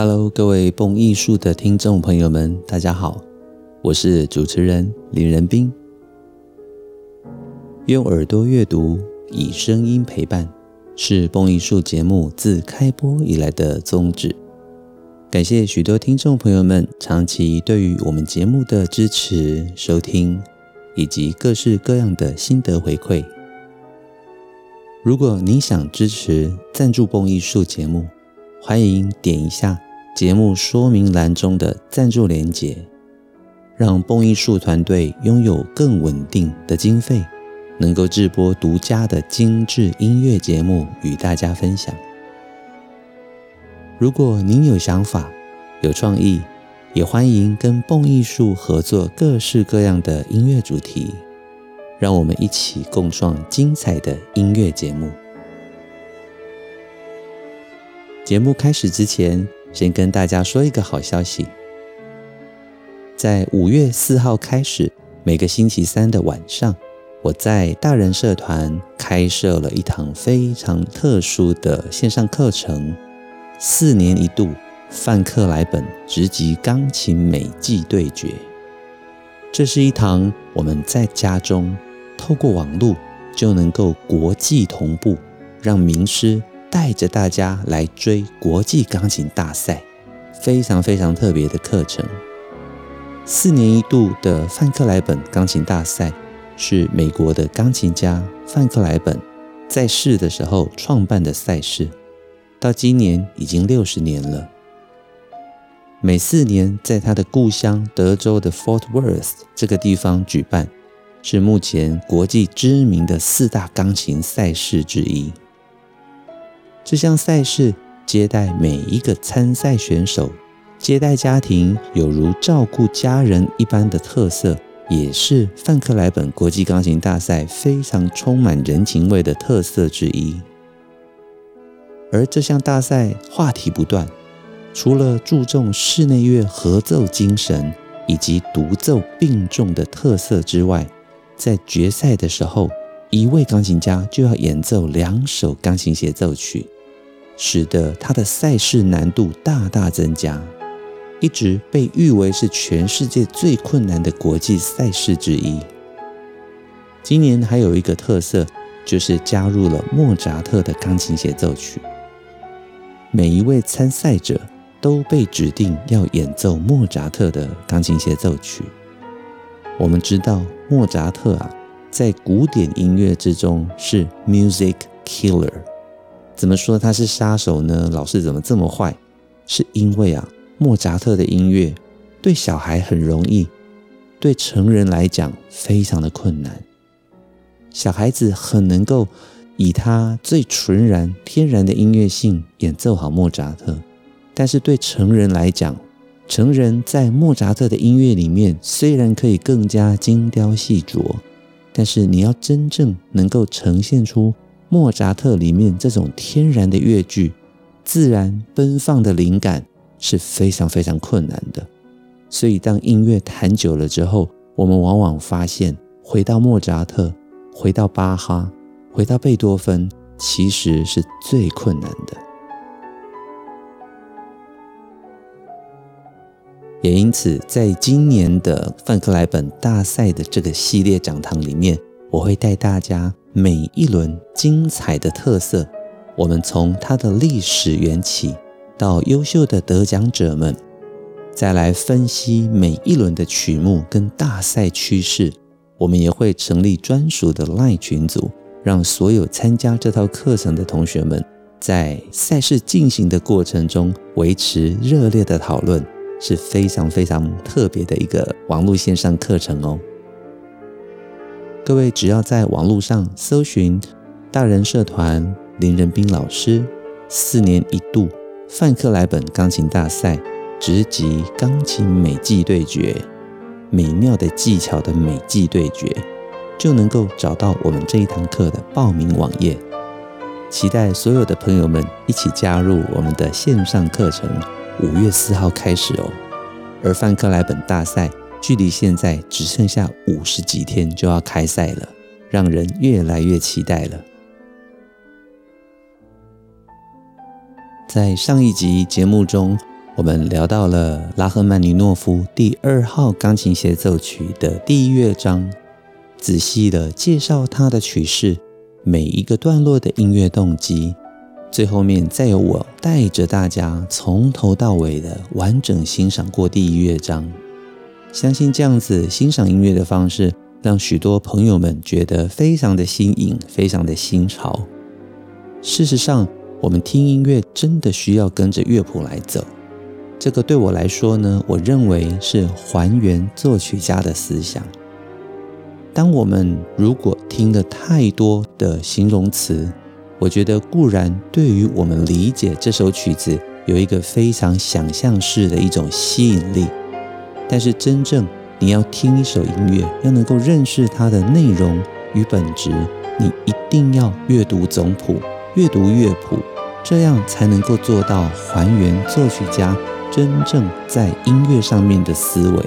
Hello，各位蹦艺术的听众朋友们，大家好，我是主持人林仁斌。用耳朵阅读，以声音陪伴，是蹦艺术节目自开播以来的宗旨。感谢许多听众朋友们长期对于我们节目的支持、收听，以及各式各样的心得回馈。如果您想支持赞助蹦艺术节目，欢迎点一下节目说明栏中的赞助连结，让蹦艺术团队拥有更稳定的经费，能够制播独家的精致音乐节目与大家分享。如果您有想法、有创意，也欢迎跟蹦艺术合作各式各样的音乐主题。让我们一起共创精彩的音乐节目。节目开始之前，先跟大家说一个好消息：在五月四号开始，每个星期三的晚上，我在大人社团开设了一堂非常特殊的线上课程——四年一度范克莱本直击钢琴美技对决。这是一堂我们在家中。透过网络就能够国际同步，让名师带着大家来追国际钢琴大赛，非常非常特别的课程。四年一度的范克莱本钢琴大赛是美国的钢琴家范克莱本在世的时候创办的赛事，到今年已经六十年了。每四年在他的故乡德州的 Fort Worth 这个地方举办。是目前国际知名的四大钢琴赛事之一。这项赛事接待每一个参赛选手，接待家庭有如照顾家人一般的特色，也是范克莱本国际钢琴大赛非常充满人情味的特色之一。而这项大赛话题不断，除了注重室内乐合奏精神以及独奏并重的特色之外，在决赛的时候，一位钢琴家就要演奏两首钢琴协奏曲，使得他的赛事难度大大增加，一直被誉为是全世界最困难的国际赛事之一。今年还有一个特色，就是加入了莫扎特的钢琴协奏曲，每一位参赛者都被指定要演奏莫扎特的钢琴协奏曲。我们知道莫扎特啊，在古典音乐之中是 music killer。怎么说他是杀手呢？老师怎么这么坏？是因为啊，莫扎特的音乐对小孩很容易，对成人来讲非常的困难。小孩子很能够以他最纯然、天然的音乐性演奏好莫扎特，但是对成人来讲，成人在莫扎特的音乐里面，虽然可以更加精雕细琢，但是你要真正能够呈现出莫扎特里面这种天然的乐句、自然奔放的灵感是非常非常困难的。所以，当音乐弹久了之后，我们往往发现，回到莫扎特、回到巴哈、回到贝多芬，其实是最困难的。也因此，在今年的范克莱本大赛的这个系列讲堂里面，我会带大家每一轮精彩的特色，我们从它的历史缘起到优秀的得奖者们，再来分析每一轮的曲目跟大赛趋势。我们也会成立专属的 LINE 群组，让所有参加这套课程的同学们，在赛事进行的过程中维持热烈的讨论。是非常非常特别的一个网络线上课程哦。各位只要在网络上搜寻“大人社团林仁斌老师四年一度范克莱本钢琴大赛直击钢琴美技对决”，美妙的技巧的美技对决，就能够找到我们这一堂课的报名网页。期待所有的朋友们一起加入我们的线上课程。五月四号开始哦，而范克莱本大赛距离现在只剩下五十几天就要开赛了，让人越来越期待了。在上一集节目中，我们聊到了拉赫曼尼诺夫第二号钢琴协奏曲的第一乐章，仔细的介绍它的曲式，每一个段落的音乐动机。最后面再由我带着大家从头到尾的完整欣赏过第一乐章。相信这样子欣赏音乐的方式，让许多朋友们觉得非常的新颖，非常的新潮。事实上，我们听音乐真的需要跟着乐谱来走。这个对我来说呢，我认为是还原作曲家的思想。当我们如果听了太多的形容词，我觉得固然对于我们理解这首曲子有一个非常想象式的一种吸引力，但是真正你要听一首音乐，要能够认识它的内容与本质，你一定要阅读总谱，阅读乐谱，这样才能够做到还原作曲家。真正在音乐上面的思维，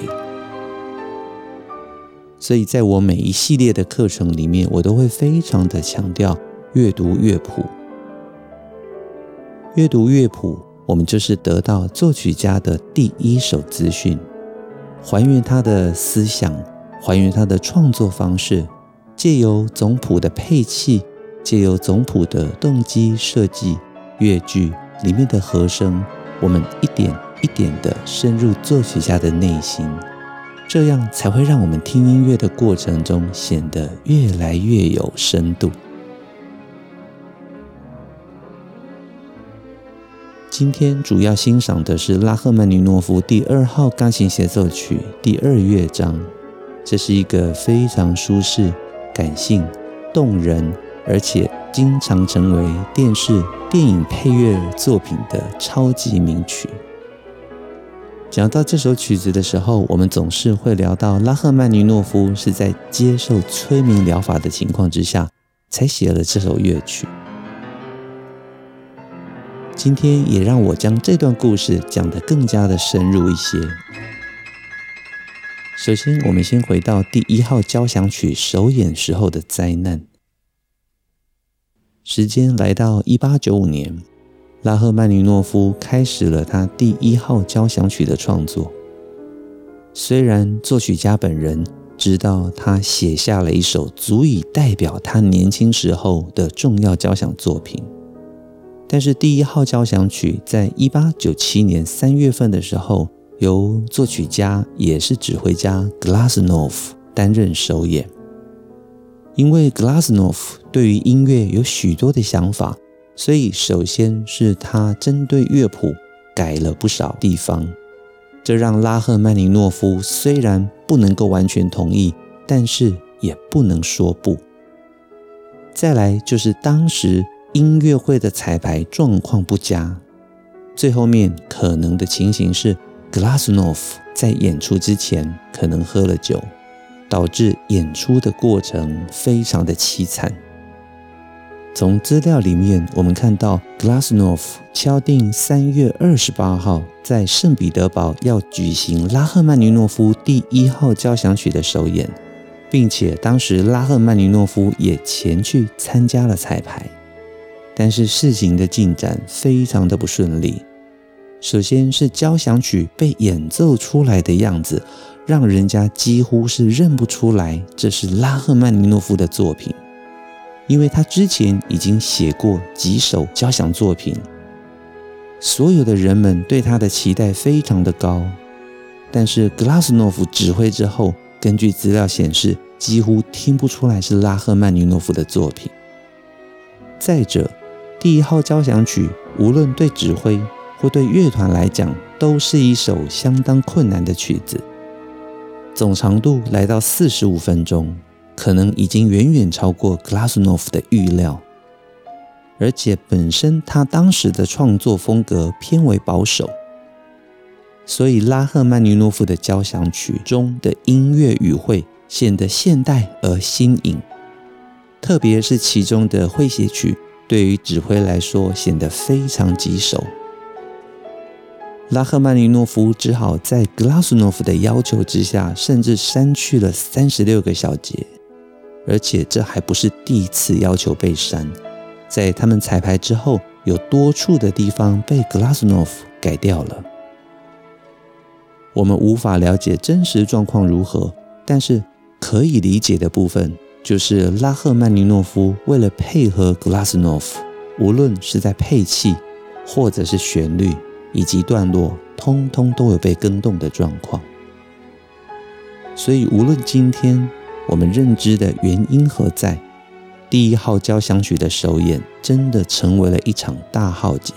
所以在我每一系列的课程里面，我都会非常的强调阅读乐谱。阅读乐谱，我们就是得到作曲家的第一手资讯，还原他的思想，还原他的创作方式，借由总谱的配器，借由总谱的动机设计，乐句里面的和声，我们一点。一点的深入作曲家的内心，这样才会让我们听音乐的过程中显得越来越有深度。今天主要欣赏的是拉赫曼尼诺夫第二号钢琴协奏曲第二乐章，这是一个非常舒适、感性、动人，而且经常成为电视、电影配乐作品的超级名曲。讲到这首曲子的时候，我们总是会聊到拉赫曼尼诺夫是在接受催眠疗法的情况之下才写了这首乐曲。今天也让我将这段故事讲得更加的深入一些。首先，我们先回到第一号交响曲首演时候的灾难。时间来到一八九五年。拉赫曼尼诺夫开始了他第一号交响曲的创作。虽然作曲家本人知道他写下了一首足以代表他年轻时候的重要交响作品，但是第一号交响曲在一八九七年三月份的时候，由作曲家也是指挥家格拉斯诺夫担任首演。因为格拉斯诺夫对于音乐有许多的想法。所以，首先是他针对乐谱改了不少地方，这让拉赫曼尼诺夫虽然不能够完全同意，但是也不能说不。再来就是当时音乐会的彩排状况不佳，最后面可能的情形是格拉斯诺夫在演出之前可能喝了酒，导致演出的过程非常的凄惨。从资料里面，我们看到格拉斯诺夫敲定三月二十八号在圣彼得堡要举行拉赫曼尼诺夫第一号交响曲的首演，并且当时拉赫曼尼诺夫也前去参加了彩排。但是事情的进展非常的不顺利。首先是交响曲被演奏出来的样子，让人家几乎是认不出来这是拉赫曼尼诺夫的作品。因为他之前已经写过几首交响作品，所有的人们对他的期待非常的高，但是格拉斯诺夫指挥之后，根据资料显示，几乎听不出来是拉赫曼尼诺夫的作品。再者，第一号交响曲无论对指挥或对乐团来讲，都是一首相当困难的曲子，总长度来到四十五分钟。可能已经远远超过格拉斯诺夫的预料，而且本身他当时的创作风格偏为保守，所以拉赫曼尼诺夫的交响曲中的音乐语汇显得现代而新颖，特别是其中的诙谐曲，对于指挥来说显得非常棘手。拉赫曼尼诺夫只好在格拉斯诺夫的要求之下，甚至删去了三十六个小节。而且这还不是第一次要求被删，在他们彩排之后，有多处的地方被格拉斯诺夫改掉了。我们无法了解真实状况如何，但是可以理解的部分，就是拉赫曼尼诺夫为了配合格拉斯诺夫，无论是在配器，或者是旋律以及段落，通通都有被更动的状况。所以，无论今天我们认知的原因何在，第一号交响曲的首演真的成为了一场大浩劫。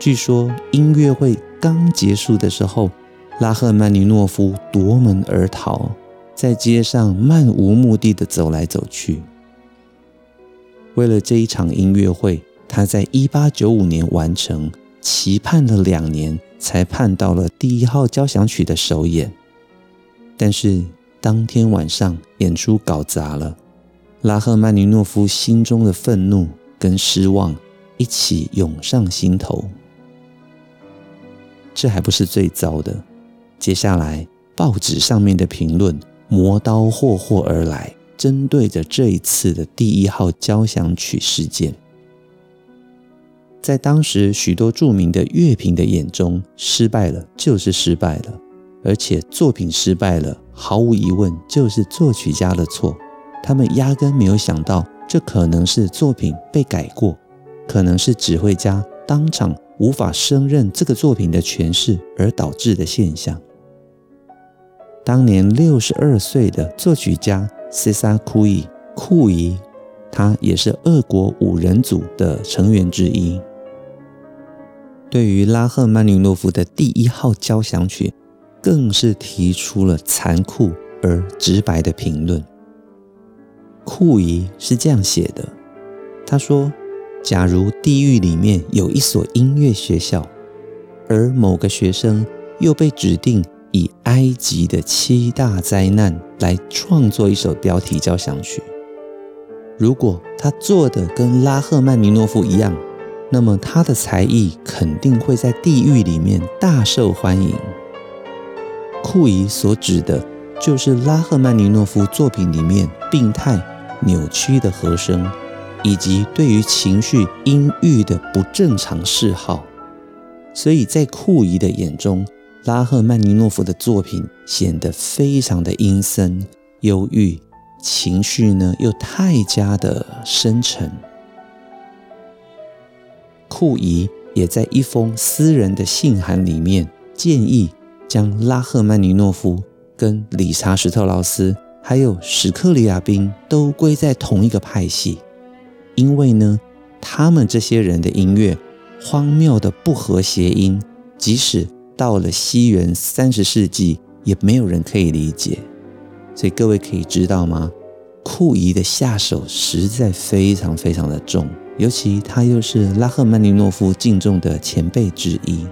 据说音乐会刚结束的时候，拉赫曼尼诺夫夺门而逃，在街上漫无目的的走来走去。为了这一场音乐会，他在一八九五年完成，期盼了两年才盼到了第一号交响曲的首演。但是当天晚上演出搞砸了，拉赫曼尼诺夫心中的愤怒跟失望一起涌上心头。这还不是最糟的，接下来报纸上面的评论磨刀霍霍而来，针对着这一次的第一号交响曲事件。在当时许多著名的乐评的眼中，失败了就是失败了，而且作品失败了，毫无疑问就是作曲家的错。他们压根没有想到，这可能是作品被改过，可能是指挥家当场。无法胜任这个作品的诠释而导致的现象。当年六十二岁的作曲家塞萨库伊库伊，他也是俄国五人组的成员之一。对于拉赫曼尼诺夫的第一号交响曲，更是提出了残酷而直白的评论。库伊是这样写的，他说。假如地狱里面有一所音乐学校，而某个学生又被指定以埃及的七大灾难来创作一首标题交响曲，如果他做的跟拉赫曼尼诺夫一样，那么他的才艺肯定会在地狱里面大受欢迎。库伊所指的就是拉赫曼尼诺夫作品里面病态扭曲的和声。以及对于情绪阴郁的不正常嗜好，所以在库伊的眼中，拉赫曼尼诺夫的作品显得非常的阴森、忧郁，情绪呢又太加的深沉。库伊也在一封私人的信函里面建议将拉赫曼尼诺夫跟理查·史特劳斯还有史克里亚宾都归在同一个派系。因为呢，他们这些人的音乐荒谬的不合谐音，即使到了西元三十世纪，也没有人可以理解。所以各位可以知道吗？库伊的下手实在非常非常的重，尤其他又是拉赫曼尼诺夫敬重的前辈之一。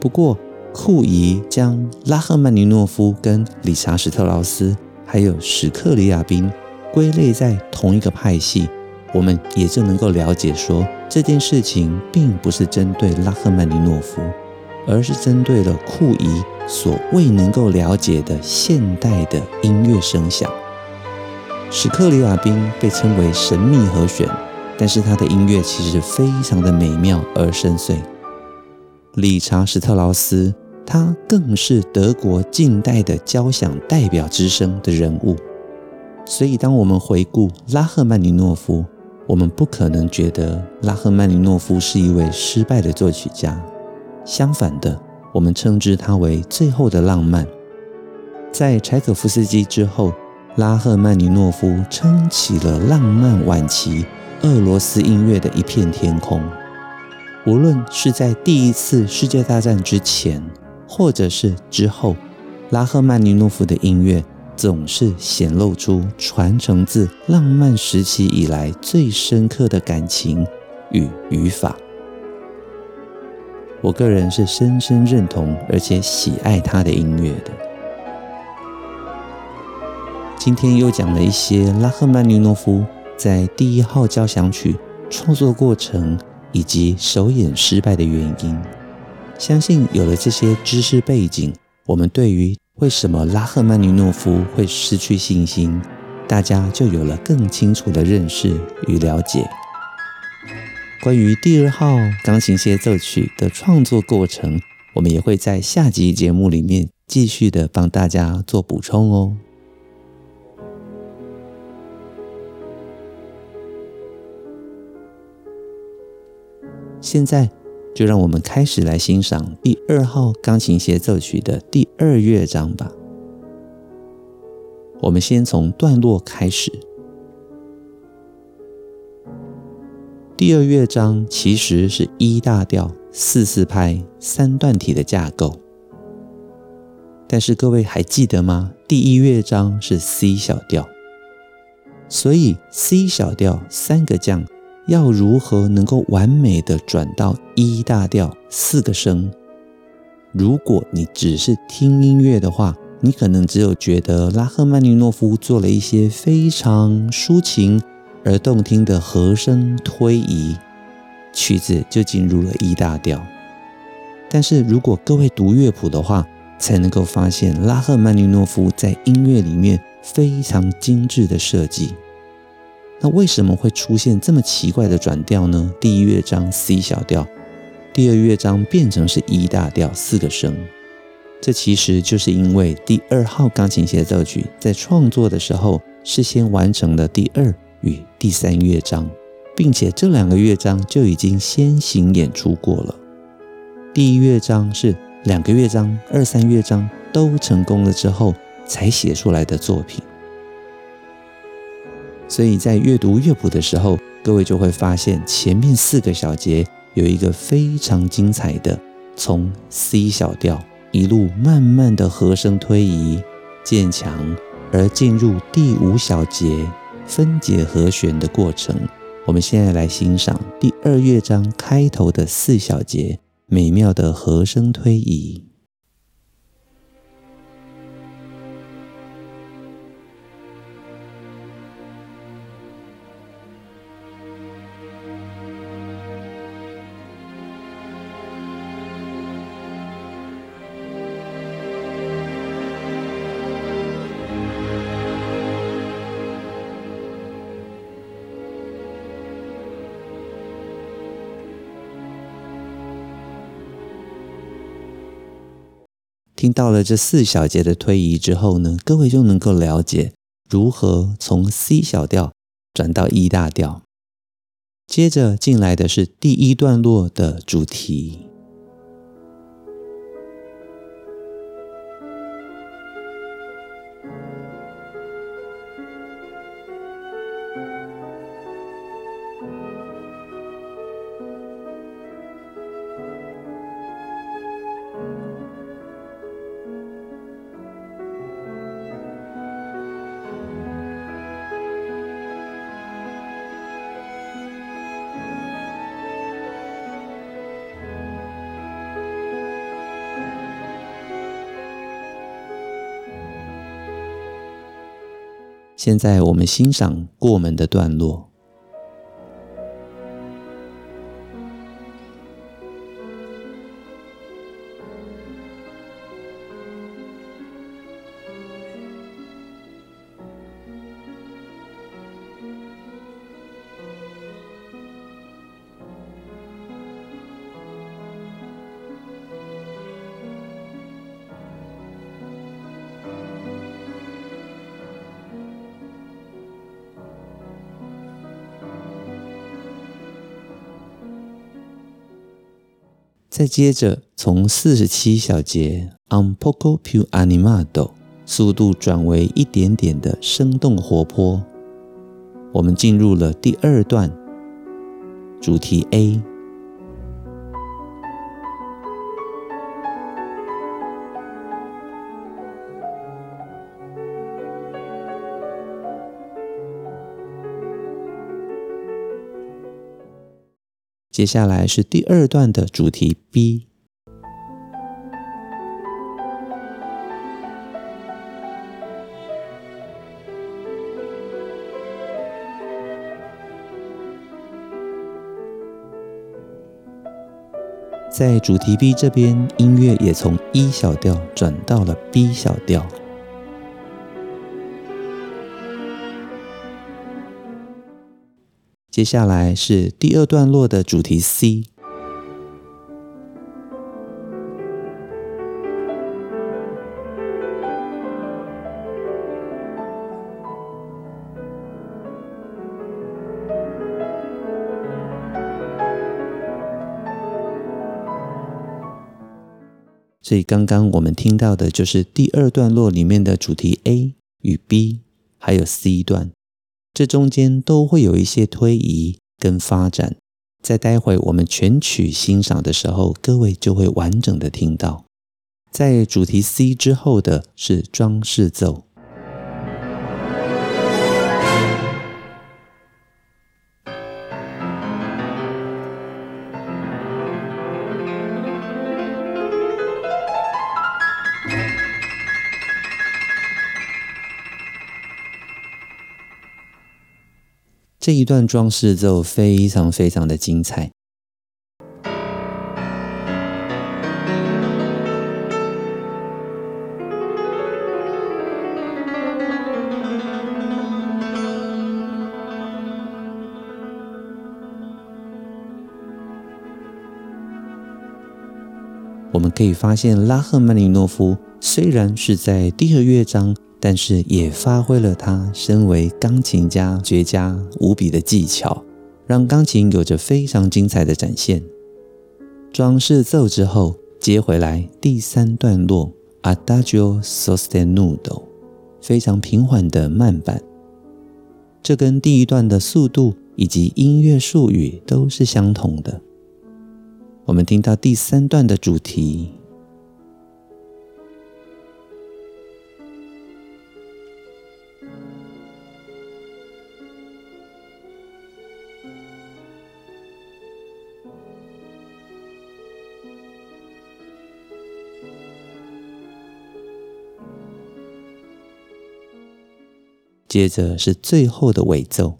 不过，库伊将拉赫曼尼诺夫跟理查·史特劳斯还有史克里亚宾归类在同一个派系。我们也就能够了解说，这件事情并不是针对拉赫曼尼诺夫，而是针对了库伊所未能够了解的现代的音乐声响。史克里亚宾被称为神秘和弦，但是他的音乐其实非常的美妙而深邃。理查·史特劳斯，他更是德国近代的交响代表之声的人物。所以，当我们回顾拉赫曼尼诺夫，我们不可能觉得拉赫曼尼诺夫是一位失败的作曲家，相反的，我们称之它为最后的浪漫。在柴可夫斯基之后，拉赫曼尼诺夫撑起了浪漫晚期俄罗斯音乐的一片天空。无论是在第一次世界大战之前，或者是之后，拉赫曼尼诺夫的音乐。总是显露出传承自浪漫时期以来最深刻的感情与语法。我个人是深深认同而且喜爱他的音乐的。今天又讲了一些拉赫曼尼诺夫在第一号交响曲创作过程以及首演失败的原因。相信有了这些知识背景，我们对于为什么拉赫曼尼诺夫会失去信心？大家就有了更清楚的认识与了解。关于第二号钢琴协奏曲的创作过程，我们也会在下集节目里面继续的帮大家做补充哦。现在就让我们开始来欣赏第二号钢琴协奏曲的第二乐章吧。我们先从段落开始。第二乐章其实是一大调四四拍三段体的架构，但是各位还记得吗？第一乐章是 C 小调，所以 C 小调三个降。要如何能够完美的转到一大调四个声？如果你只是听音乐的话，你可能只有觉得拉赫曼尼诺夫做了一些非常抒情而动听的和声推移，曲子就进入了 E 大调。但是如果各位读乐谱的话，才能够发现拉赫曼尼诺夫在音乐里面非常精致的设计。那为什么会出现这么奇怪的转调呢？第一乐章 C 小调，第二乐章变成是 E 大调四个声，这其实就是因为第二号钢琴协奏曲在创作的时候，事先完成了第二与第三乐章，并且这两个乐章就已经先行演出过了。第一乐章是两个乐章，二三乐章都成功了之后才写出来的作品。所以在阅读乐谱的时候，各位就会发现前面四个小节有一个非常精彩的，从 C 小调一路慢慢的和声推移渐强，而进入第五小节分解和弦的过程。我们现在来欣赏第二乐章开头的四小节美妙的和声推移。到了这四小节的推移之后呢，各位就能够了解如何从 C 小调转到 E 大调。接着进来的是第一段落的主题。现在我们欣赏过门的段落。再接着从四十七小节 Un poco più animato 速度转为一点点的生动活泼，我们进入了第二段主题 A。接下来是第二段的主题 B，在主题 B 这边，音乐也从 E 小调转到了 B 小调。接下来是第二段落的主题 c 所以刚刚我们听到的就是第二段落里面的主题 a 与 b 还有 c 段。这中间都会有一些推移跟发展。在待会我们全曲欣赏的时候，各位就会完整的听到。在主题 C 之后的是装饰奏。这一段装饰奏非常非常的精彩。我们可以发现，拉赫曼尼诺夫虽然是在第二乐章。但是也发挥了他身为钢琴家绝佳无比的技巧，让钢琴有着非常精彩的展现。装饰奏之后接回来第三段落，Adagio sostenuto，非常平缓的慢板。这跟第一段的速度以及音乐术语都是相同的。我们听到第三段的主题。接着是最后的尾奏，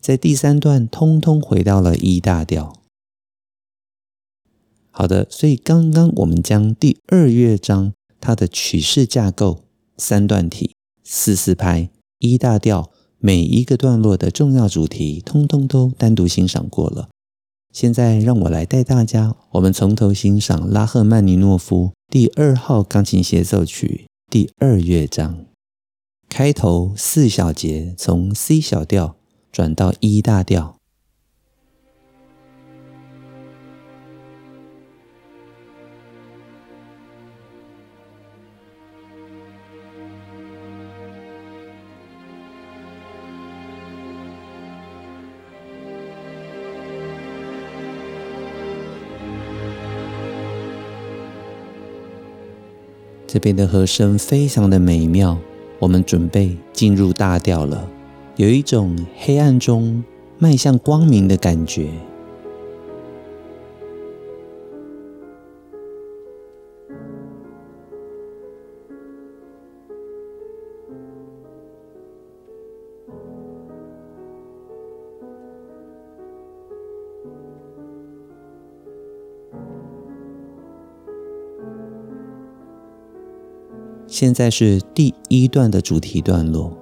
在第三段通通回到了 E 大调。好的，所以刚刚我们将第二乐章它的曲式架构。三段体、四四拍、一大调，每一个段落的重要主题，通通都单独欣赏过了。现在让我来带大家，我们从头欣赏拉赫曼尼诺夫第二号钢琴协奏曲第二乐章，开头四小节从 C 小调转到 E 大调。这边的和声非常的美妙，我们准备进入大调了，有一种黑暗中迈向光明的感觉。现在是第一段的主题段落。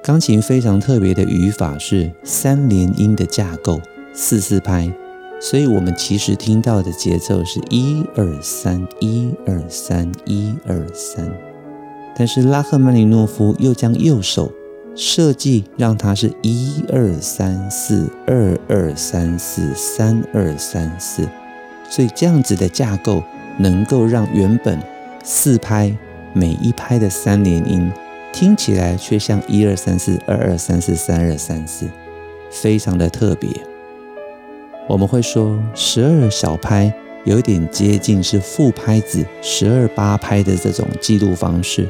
钢琴非常特别的语法是三连音的架构，四四拍，所以我们其实听到的节奏是一二三一二三一二三。但是拉赫曼尼诺夫又将右手设计让它是一二三四二二三四三二三四，所以这样子的架构。能够让原本四拍每一拍的三连音听起来却像一二三四二二三四三二三四，非常的特别。我们会说十二小拍有点接近是副拍子十二八拍的这种记录方式，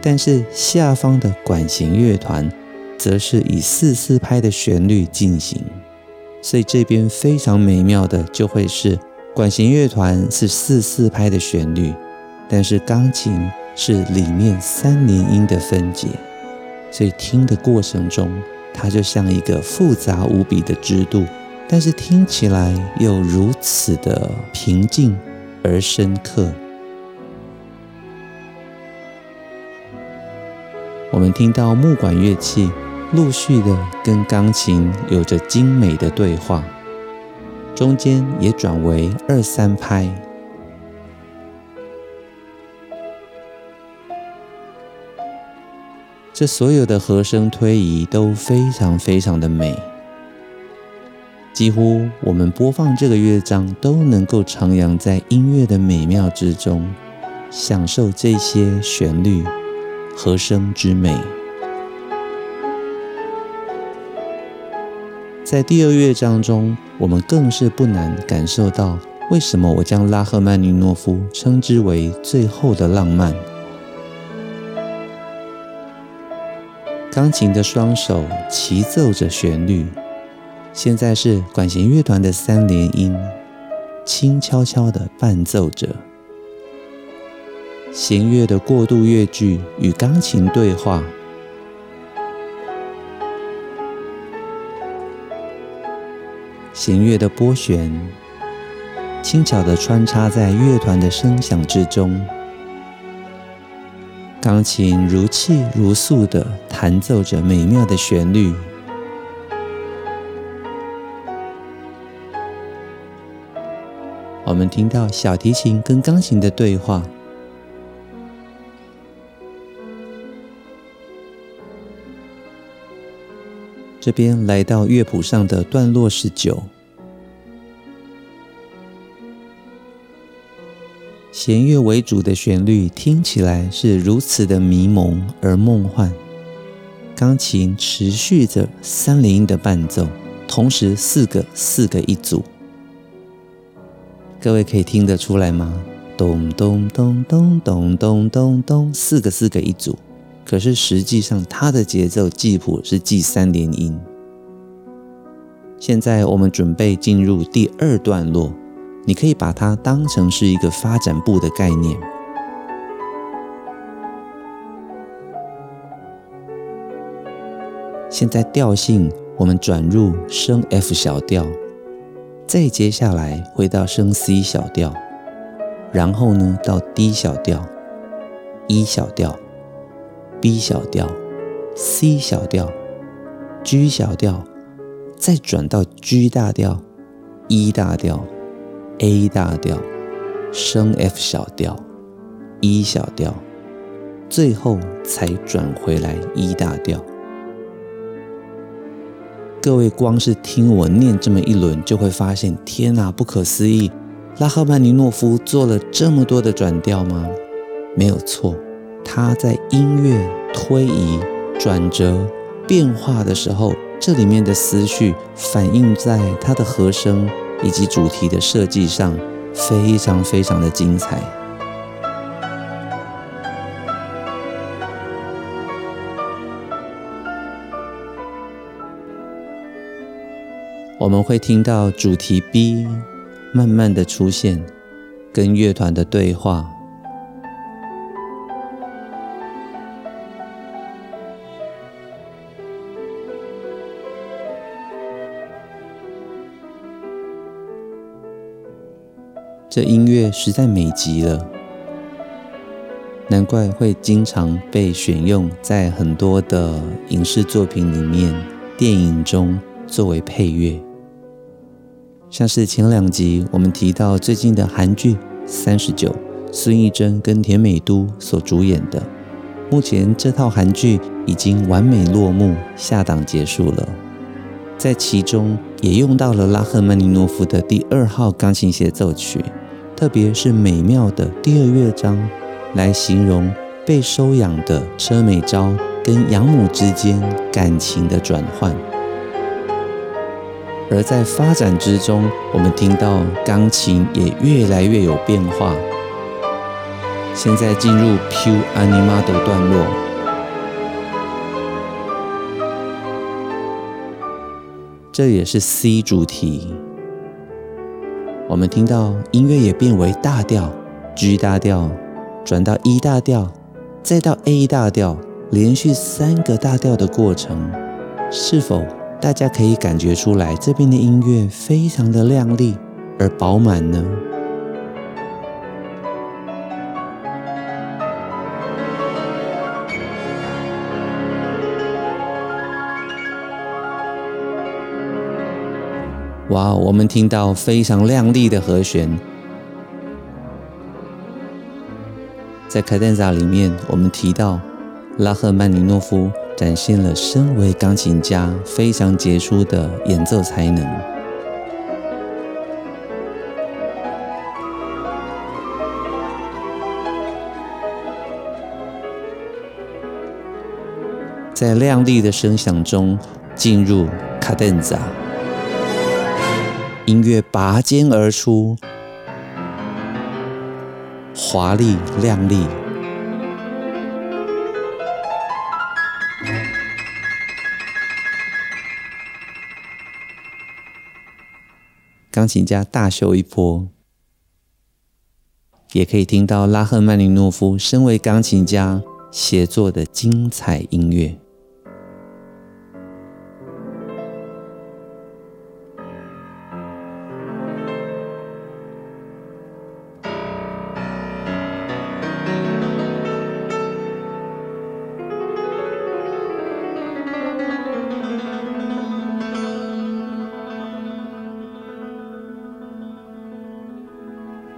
但是下方的管弦乐团则是以四四拍的旋律进行，所以这边非常美妙的就会是。管弦乐团是四四拍的旋律，但是钢琴是里面三连音的分解，所以听的过程中，它就像一个复杂无比的支度，但是听起来又如此的平静而深刻。我们听到木管乐器陆续的跟钢琴有着精美的对话。中间也转为二三拍。这所有的和声推移都非常非常的美，几乎我们播放这个乐章都能够徜徉在音乐的美妙之中，享受这些旋律和声之美。在第二乐章中，我们更是不难感受到为什么我将拉赫曼尼诺夫称之为最后的浪漫。钢琴的双手齐奏着旋律，现在是管弦乐团的三连音，轻悄悄地伴奏着。弦乐的过渡乐句与钢琴对话，弦乐的拨弦轻巧地穿插在乐团的声响之中。钢琴如泣如诉地弹奏着美妙的旋律，我们听到小提琴跟钢琴的对话。这边来到乐谱上的段落十九。弦乐为主的旋律听起来是如此的迷蒙而梦幻，钢琴持续着三连音的伴奏，同时四个四个一组，各位可以听得出来吗？咚咚咚咚咚咚咚咚，四个四个一组，可是实际上它的节奏记谱是记三连音。现在我们准备进入第二段落。你可以把它当成是一个发展部的概念。现在调性我们转入升 F 小调，再接下来回到升 C 小调，然后呢到 D 小调、E 小调、B 小调、C 小调、G 小调，再转到 G 大调、E 大调。A 大调，升 F 小调，E 小调，最后才转回来 E 大调。各位光是听我念这么一轮，就会发现，天哪，不可思议！拉赫曼尼诺夫做了这么多的转调吗？没有错，他在音乐推移、转折、变化的时候，这里面的思绪反映在他的和声。以及主题的设计上，非常非常的精彩。我们会听到主题 B 慢慢的出现，跟乐团的对话。这音乐实在美极了，难怪会经常被选用在很多的影视作品里面、电影中作为配乐。像是前两集我们提到最近的韩剧《三十九》，孙艺珍跟田美都所主演的，目前这套韩剧已经完美落幕，下档结束了。在其中也用到了拉赫曼尼诺夫的第二号钢琴协奏曲。特别是美妙的第二乐章，来形容被收养的车美昭跟养母之间感情的转换。而在发展之中，我们听到钢琴也越来越有变化。现在进入 Più animato 段落，这也是 C 主题。我们听到音乐也变为大调，G 大调，转到 E 大调，再到 A 大调，连续三个大调的过程，是否大家可以感觉出来这边的音乐非常的亮丽而饱满呢？哇，我们听到非常亮丽的和弦。在卡 denza 里面，我们提到拉赫曼尼诺夫展现了身为钢琴家非常杰出的演奏才能。在亮丽的声响中进入卡 denza。音乐拔尖而出，华丽亮丽。钢琴家大秀一波，也可以听到拉赫曼尼诺夫身为钢琴家写作的精彩音乐。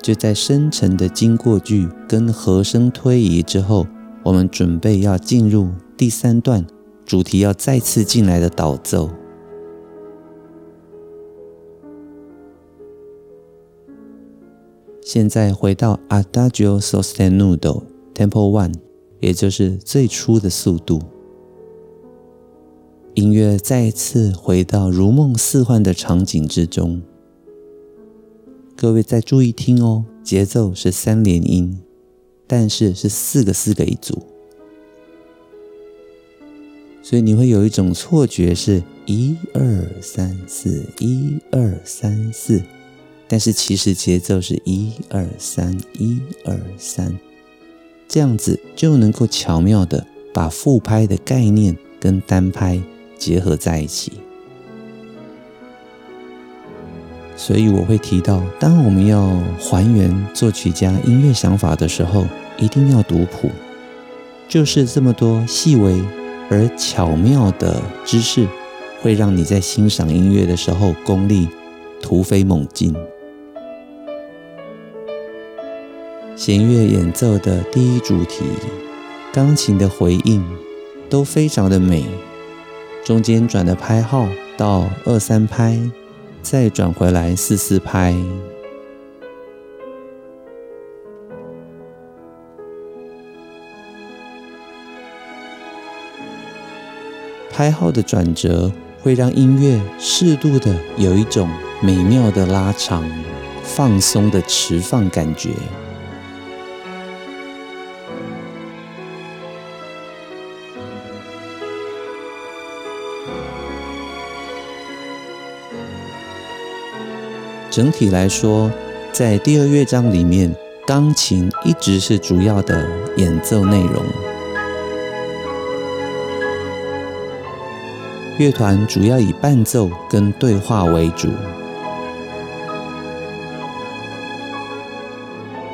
就在深沉的经过句跟和声推移之后，我们准备要进入第三段，主题要再次进来的导奏。现在回到 Adagio sostenuto Tempo One，也就是最初的速度。音乐再一次回到如梦似幻的场景之中。各位再注意听哦，节奏是三连音，但是是四个四个一组，所以你会有一种错觉是一二三四一二三四，但是其实节奏是一二三一二三，这样子就能够巧妙的把复拍的概念跟单拍结合在一起。所以我会提到，当我们要还原作曲家音乐想法的时候，一定要读谱，就是这么多细微而巧妙的知识，会让你在欣赏音乐的时候功力突飞猛进。弦乐演奏的第一主题，钢琴的回应都非常的美，中间转的拍号到二三拍。再转回来四四拍，拍号的转折会让音乐适度的有一种美妙的拉长、放松的持放感觉。整体来说，在第二乐章里面，钢琴一直是主要的演奏内容。乐团主要以伴奏跟对话为主。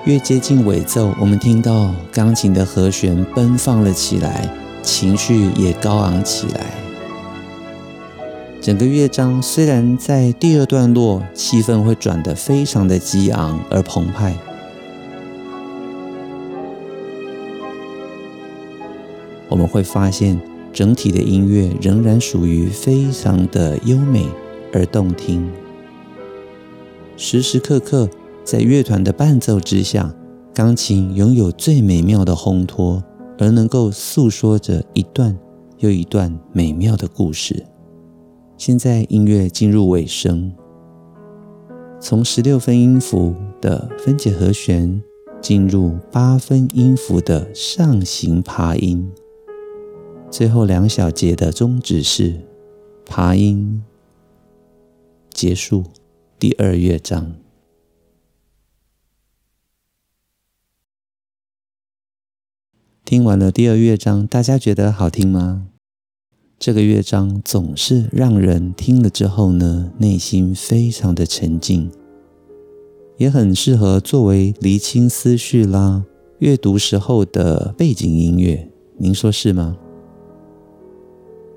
越接近尾奏，我们听到钢琴的和弦奔放了起来，情绪也高昂起来。整个乐章虽然在第二段落气氛会转得非常的激昂而澎湃，我们会发现整体的音乐仍然属于非常的优美而动听。时时刻刻在乐团的伴奏之下，钢琴拥有最美妙的烘托，而能够诉说着一段又一段美妙的故事。现在音乐进入尾声，从十六分音符的分解和弦进入八分音符的上行爬音，最后两小节的终止是爬音，结束第二乐章。听完了第二乐章，大家觉得好听吗？这个乐章总是让人听了之后呢，内心非常的沉静，也很适合作为厘清思绪啦、阅读时候的背景音乐。您说是吗？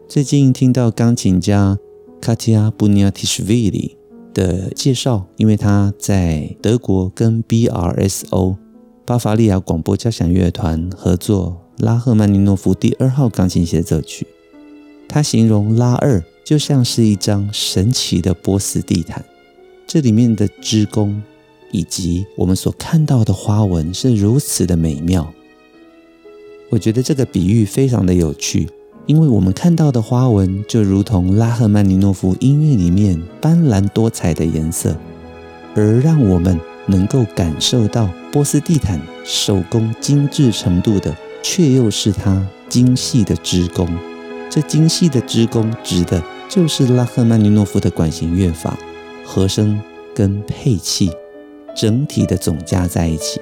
最近听到钢琴家卡提亚·布尼亚提什维里的介绍，因为他在德国跟 BRSO 巴伐利亚广播交响乐团合作拉赫曼尼诺夫第二号钢琴协奏曲。他形容拉二就像是一张神奇的波斯地毯，这里面的织工以及我们所看到的花纹是如此的美妙。我觉得这个比喻非常的有趣。因为我们看到的花纹就如同拉赫曼尼诺夫音乐里面斑斓多彩的颜色，而让我们能够感受到波斯地毯手工精致程度的，却又是它精细的织工。这精细的织工指的就是拉赫曼尼诺夫的管弦乐法，和声跟配器整体的总加在一起。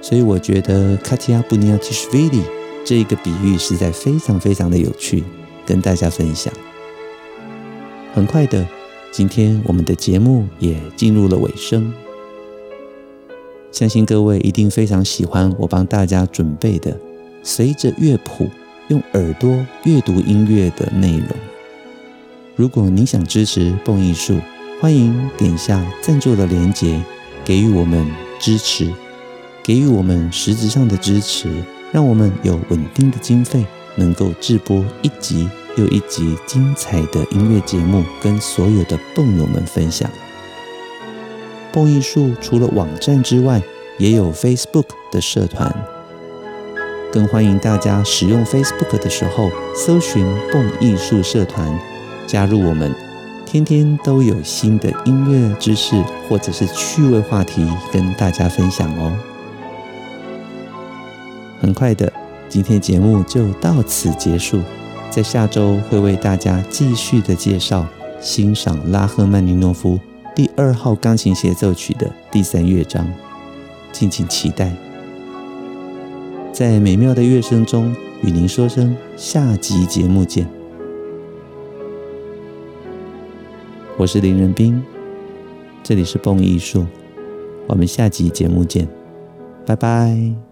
所以我觉得卡提亚布尼亚提什维利。这一个比喻实在非常非常的有趣，跟大家分享。很快的，今天我们的节目也进入了尾声，相信各位一定非常喜欢我帮大家准备的随着乐谱用耳朵阅读音乐的内容。如果你想支持蹦艺术，欢迎点下赞助的链接，给予我们支持，给予我们实质上的支持。让我们有稳定的经费，能够制播一集又一集精彩的音乐节目，跟所有的蹦友们分享。蹦艺术除了网站之外，也有 Facebook 的社团，更欢迎大家使用 Facebook 的时候搜寻“蹦艺术社团”，加入我们，天天都有新的音乐知识或者是趣味话题跟大家分享哦。很快的，今天节目就到此结束。在下周会为大家继续的介绍、欣赏拉赫曼尼诺夫第二号钢琴协奏曲的第三乐章，敬请期待。在美妙的乐声中，与您说声下集节目见。我是林仁斌，这里是蹦艺术，我们下集节目见，拜拜。